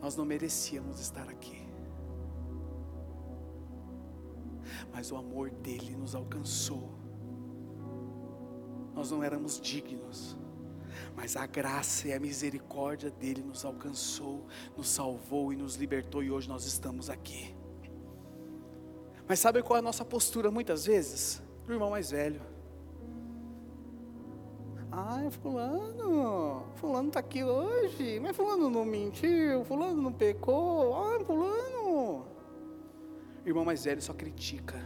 A: Nós não merecíamos estar aqui. Mas o amor dele nos alcançou. Nós não éramos dignos, mas a graça e a misericórdia dele nos alcançou, nos salvou e nos libertou, e hoje nós estamos aqui. Mas sabe qual é a nossa postura muitas vezes? Do irmão mais velho. Ai, fulano, fulano está aqui hoje, mas fulano não mentiu, fulano não pecou, ai, fulano. Irmão mais velho só critica.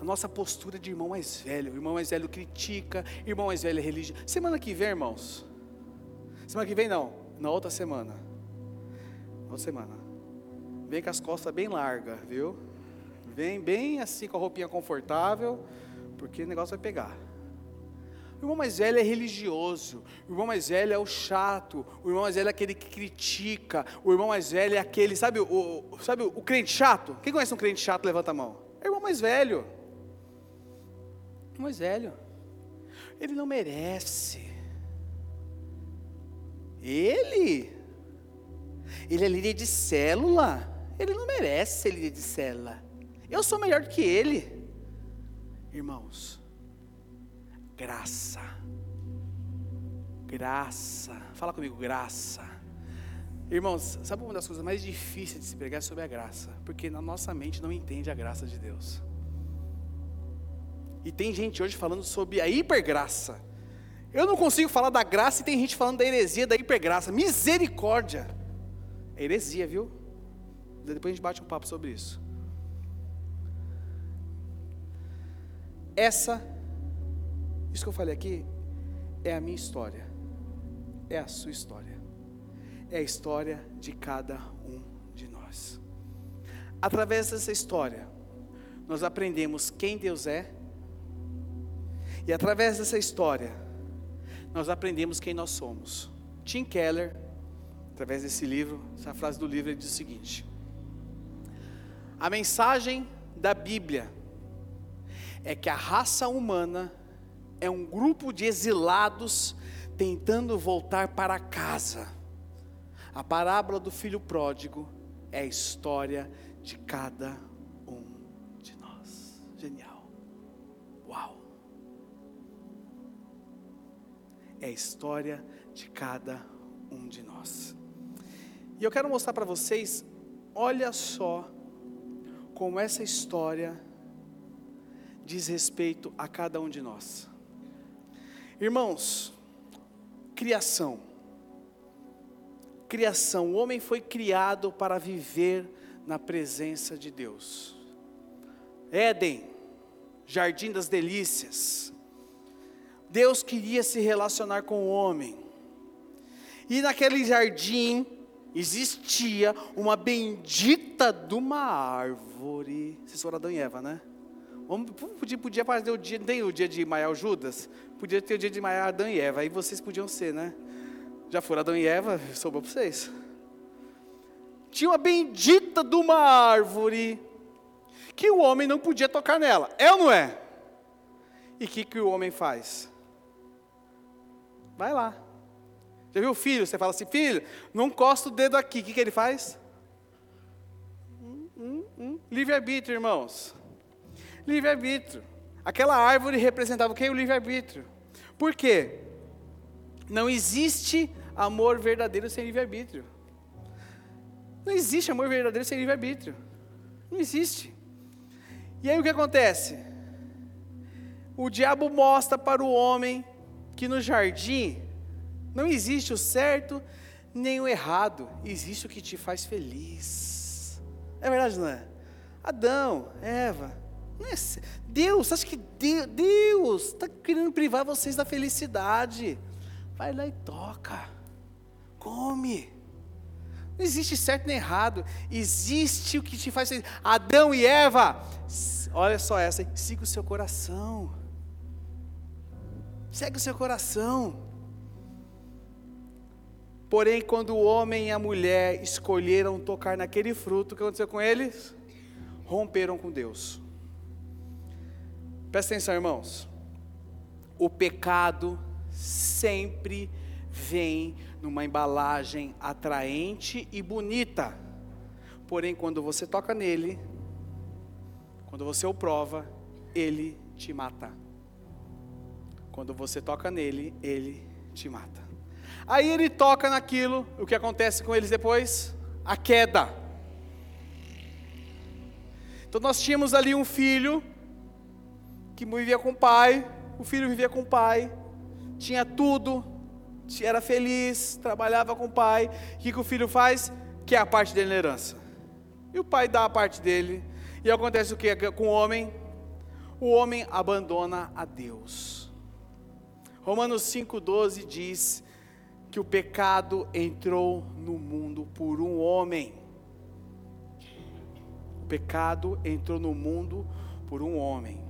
A: A nossa postura de irmão mais velho. Irmão mais velho critica, irmão mais velho é religioso. Semana que vem, irmãos. Semana que vem não, na outra semana. Na outra semana. Vem com as costas bem largas, viu? Vem bem assim com a roupinha confortável, porque o negócio vai pegar. O irmão mais velho é religioso, o irmão mais velho é o chato, o irmão mais velho é aquele que critica, o irmão mais velho é aquele, sabe o, sabe o crente chato? Quem conhece um crente chato, levanta a mão. É o irmão mais velho. O irmão mais velho. Ele não merece. Ele? Ele é líder de célula. Ele não merece ser líder de célula. Eu sou melhor do que ele. Irmãos, Graça. Graça. Fala comigo, graça. Irmãos, sabe uma das coisas mais difíceis de se pregar é sobre a graça? Porque na nossa mente não entende a graça de Deus. E tem gente hoje falando sobre a hipergraça. Eu não consigo falar da graça e tem gente falando da heresia da hipergraça. Misericórdia. É heresia, viu? Depois a gente bate um papo sobre isso. Essa isso que eu falei aqui é a minha história, é a sua história, é a história de cada um de nós. Através dessa história, nós aprendemos quem Deus é, e através dessa história, nós aprendemos quem nós somos. Tim Keller, através desse livro, essa frase do livro, ele diz o seguinte: A mensagem da Bíblia é que a raça humana é um grupo de exilados tentando voltar para casa. A parábola do filho pródigo é a história de cada um de nós. Genial. Uau. É a história de cada um de nós. E eu quero mostrar para vocês, olha só como essa história diz respeito a cada um de nós. Irmãos, criação. Criação. O homem foi criado para viver na presença de Deus. Éden, jardim das delícias. Deus queria se relacionar com o homem. E naquele jardim existia uma bendita de uma árvore. Vocês foram Adão e Eva, né? Podia, podia fazer o dia, tem o dia de Maior Judas? Podia ter o dia de Maior Adão e Eva, aí vocês podiam ser, né? Já foram Adão e Eva, sobrou para vocês. Tinha uma bendita de uma árvore, que o homem não podia tocar nela, é ou não é? E o que, que o homem faz? Vai lá. Já viu o filho? Você fala assim, filho, não encosta o dedo aqui, o que, que ele faz? Hum, hum, hum. Livre-arbítrio, irmãos. Livre-arbítrio. Aquela árvore representava o que? O livre-arbítrio. Por quê? Não existe amor verdadeiro sem livre-arbítrio. Não existe amor verdadeiro sem livre-arbítrio. Não existe. E aí o que acontece? O diabo mostra para o homem que no jardim não existe o certo nem o errado, existe o que te faz feliz. É verdade, não é? Adão, Eva, é, Deus, acha que Deus está querendo privar vocês da felicidade? Vai lá e toca, come. Não existe certo nem errado, existe o que te faz feliz. Adão e Eva, olha só essa, siga o seu coração. Segue o seu coração. Porém, quando o homem e a mulher escolheram tocar naquele fruto, o que aconteceu com eles? Romperam com Deus. Presta atenção, irmãos. O pecado sempre vem numa embalagem atraente e bonita. Porém, quando você toca nele, quando você o prova, ele te mata. Quando você toca nele, ele te mata. Aí ele toca naquilo, o que acontece com eles depois? A queda. Então nós tínhamos ali um filho que vivia com o pai, o filho vivia com o pai, tinha tudo, era feliz, trabalhava com o pai. O que, que o filho faz? Que é a parte dele na herança. E o pai dá a parte dele. E acontece o que com o homem? O homem abandona a Deus. Romanos 5,12 diz: que o pecado entrou no mundo por um homem. O pecado entrou no mundo por um homem.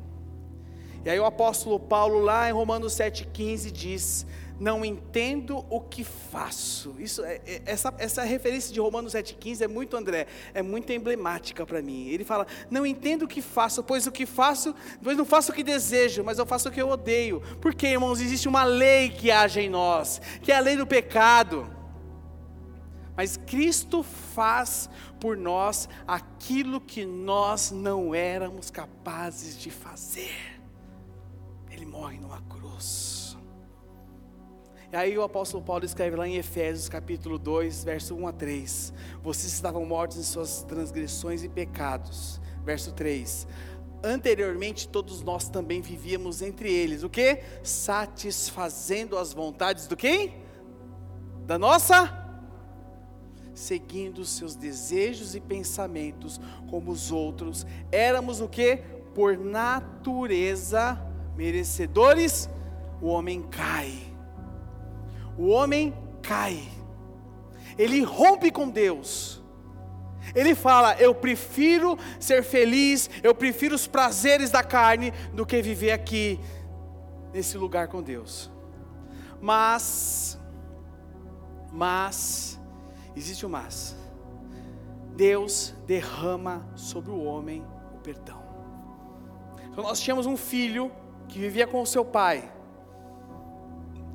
A: E aí o apóstolo Paulo lá em Romanos 7,15 diz: não entendo o que faço. Isso, é, é, essa, essa referência de Romanos 7,15 é muito, André, é muito emblemática para mim. Ele fala: Não entendo o que faço, pois o que faço, pois não faço o que desejo, mas eu faço o que eu odeio. Porque, irmãos, existe uma lei que age em nós, que é a lei do pecado. Mas Cristo faz por nós aquilo que nós não éramos capazes de fazer. Morre numa cruz. E aí o apóstolo Paulo escreve lá em Efésios capítulo 2, verso 1 a 3. Vocês estavam mortos em suas transgressões e pecados. Verso 3. Anteriormente todos nós também vivíamos entre eles. O que? Satisfazendo as vontades do quem? Da nossa seguindo os seus desejos e pensamentos como os outros. Éramos o que? Por natureza merecedores, o homem cai o homem cai, ele rompe com Deus. Ele fala: Eu prefiro ser feliz, eu prefiro os prazeres da carne do que viver aqui, nesse lugar com Deus. Mas, mas, existe um mas. Deus derrama sobre o homem o perdão. Então nós tínhamos um filho que vivia com o seu pai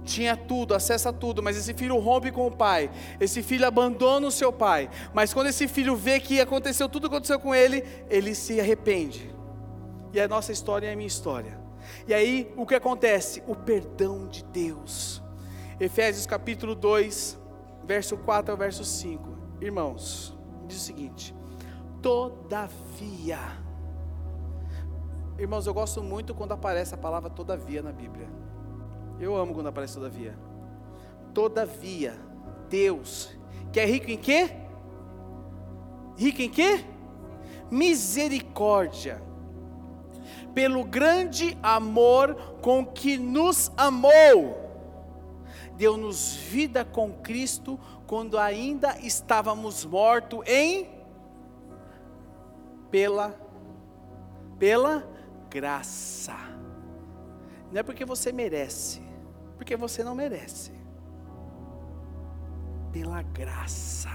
A: tinha tudo, acesso a tudo, mas esse filho rompe com o pai, esse filho abandona o seu pai, mas quando esse filho vê que aconteceu tudo que aconteceu com ele, ele se arrepende. E a nossa história é a minha história. E aí o que acontece? O perdão de Deus. Efésios capítulo 2, verso 4 ao verso 5. Irmãos, diz o seguinte: Todavia. Irmãos, eu gosto muito quando aparece a palavra todavia na Bíblia. Eu amo quando aparece todavia. Todavia, Deus, que é rico em quê? Rico em quê? Misericórdia. Pelo grande amor com que nos amou, deu-nos vida com Cristo quando ainda estávamos mortos em pela pela graça. Não é porque você merece, porque você não merece. Pela graça,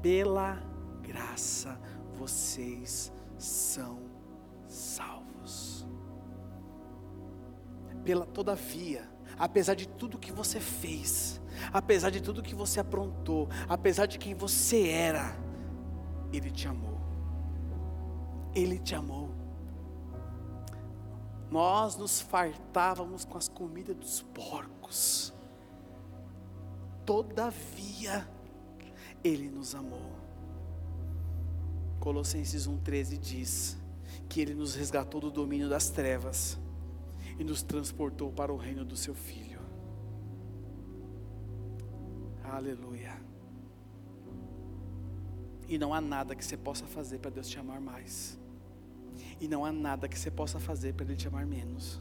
A: pela graça, vocês são salvos. Pela todavia, apesar de tudo que você fez, apesar de tudo que você aprontou, apesar de quem você era, Ele te amou. Ele te amou nós nos fartávamos com as comidas dos porcos. Todavia, Ele nos amou. Colossenses 1,13 diz que Ele nos resgatou do domínio das trevas e nos transportou para o reino do Seu Filho. Aleluia. E não há nada que você possa fazer para Deus te amar mais. E não há nada que você possa fazer para Ele te amar menos.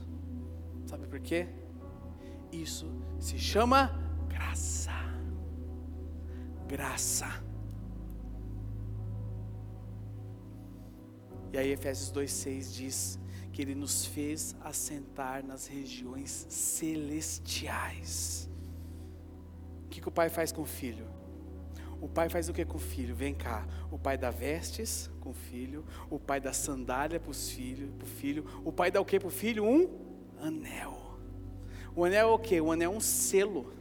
A: Sabe por quê? Isso se chama graça. Graça. E aí Efésios 2,6 diz que Ele nos fez assentar nas regiões celestiais. O que, que o Pai faz com o Filho? O pai faz o que com o filho? Vem cá. O pai dá vestes com o filho. O pai dá sandália para o filho, filho. O pai dá o que para o filho? Um anel. O anel é o que? O anel é um selo.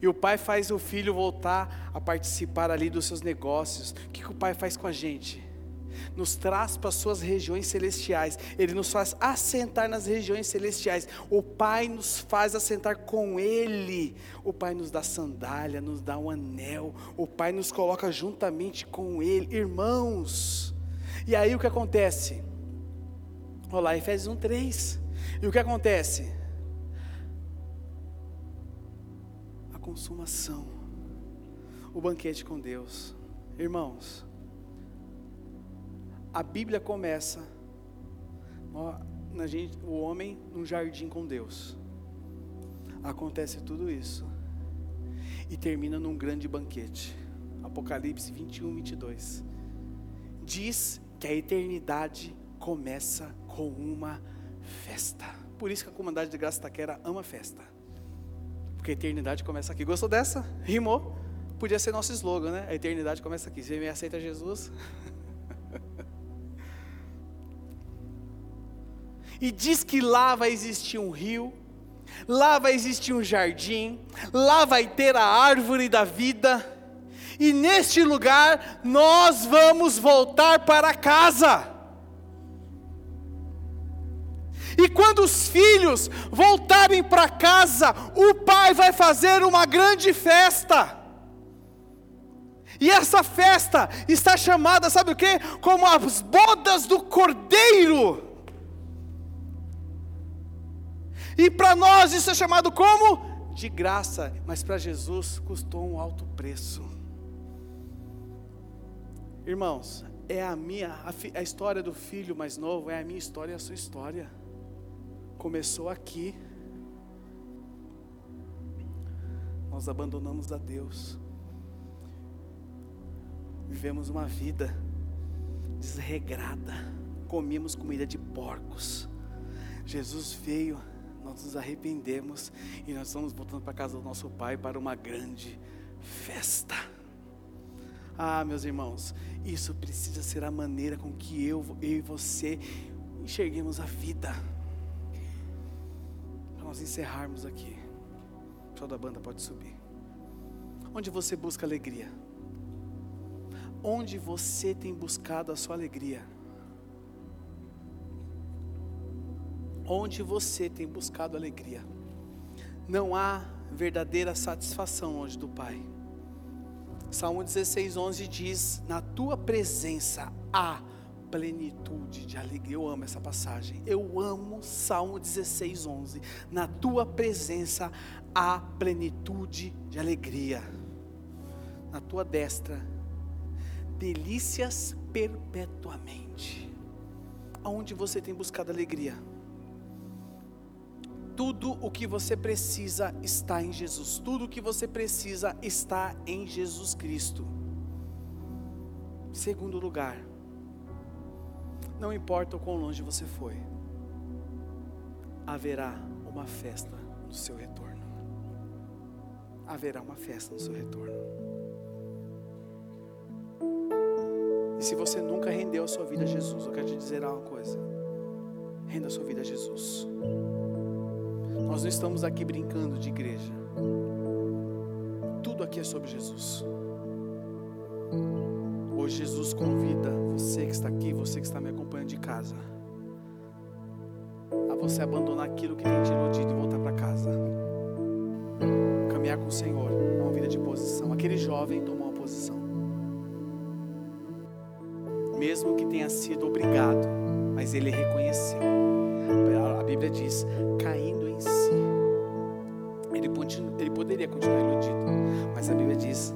A: E o pai faz o filho voltar a participar ali dos seus negócios. O que, que o pai faz com a gente? Nos traz para as suas regiões celestiais, Ele nos faz assentar nas regiões celestiais, o Pai nos faz assentar com Ele, o Pai nos dá sandália, nos dá um anel, o Pai nos coloca juntamente com Ele, irmãos, e aí o que acontece? Olha lá, Efésios 1,3, e o que acontece? A consumação, o banquete com Deus, irmãos, a Bíblia começa na gente, o homem num jardim com Deus. Acontece tudo isso. E termina num grande banquete. Apocalipse 21, 22. Diz que a eternidade começa com uma festa. Por isso que a comunidade de Graça Taquera ama festa. Porque a eternidade começa aqui. Gostou dessa? Rimou? Podia ser nosso slogan, né? A eternidade começa aqui. Você me aceita Jesus? [laughs] e diz que lá vai existir um rio, lá vai existir um jardim, lá vai ter a árvore da vida, e neste lugar nós vamos voltar para casa. E quando os filhos voltarem para casa, o pai vai fazer uma grande festa. E essa festa está chamada, sabe o que? Como as bodas do cordeiro. E para nós isso é chamado como? De graça, mas para Jesus custou um alto preço. Irmãos, é a minha, a, a história do filho mais novo, é a minha história e a sua história. Começou aqui. Nós abandonamos a Deus. Vivemos uma vida desregrada. Comemos comida de porcos. Jesus veio, nós nos arrependemos e nós estamos voltando para a casa do nosso Pai para uma grande festa. Ah, meus irmãos, isso precisa ser a maneira com que eu, eu e você enxerguemos a vida nós encerrarmos aqui. O pessoal da banda pode subir. Onde você busca alegria? Onde você tem buscado a sua alegria? Onde você tem buscado alegria? Não há verdadeira satisfação longe do Pai. Salmo 16, 11 diz: Na tua presença há plenitude de alegria. Eu amo essa passagem. Eu amo Salmo 16, 11. Na tua presença há plenitude de alegria. Na tua destra, delícias perpetuamente. Aonde você tem buscado alegria? Tudo o que você precisa está em Jesus. Tudo o que você precisa está em Jesus Cristo. Segundo lugar, não importa o quão longe você foi, haverá uma festa no seu retorno. Haverá uma festa no seu retorno. E se você nunca rendeu a sua vida a Jesus, eu quero te dizer uma coisa: renda a sua vida a Jesus. Nós não estamos aqui brincando de igreja. Tudo aqui é sobre Jesus. Hoje Jesus convida você que está aqui, você que está me acompanhando de casa, a você abandonar aquilo que tem te iludido e voltar para casa. Caminhar com o Senhor, é uma vida de posição. Aquele jovem tomou uma posição. Mesmo que tenha sido obrigado, mas ele reconheceu. A Bíblia diz: caindo em si. Ele, ele poderia continuar iludido, mas a Bíblia diz: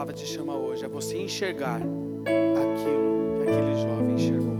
A: palavra te chama hoje a você enxergar aquilo que aquele jovem enxergou.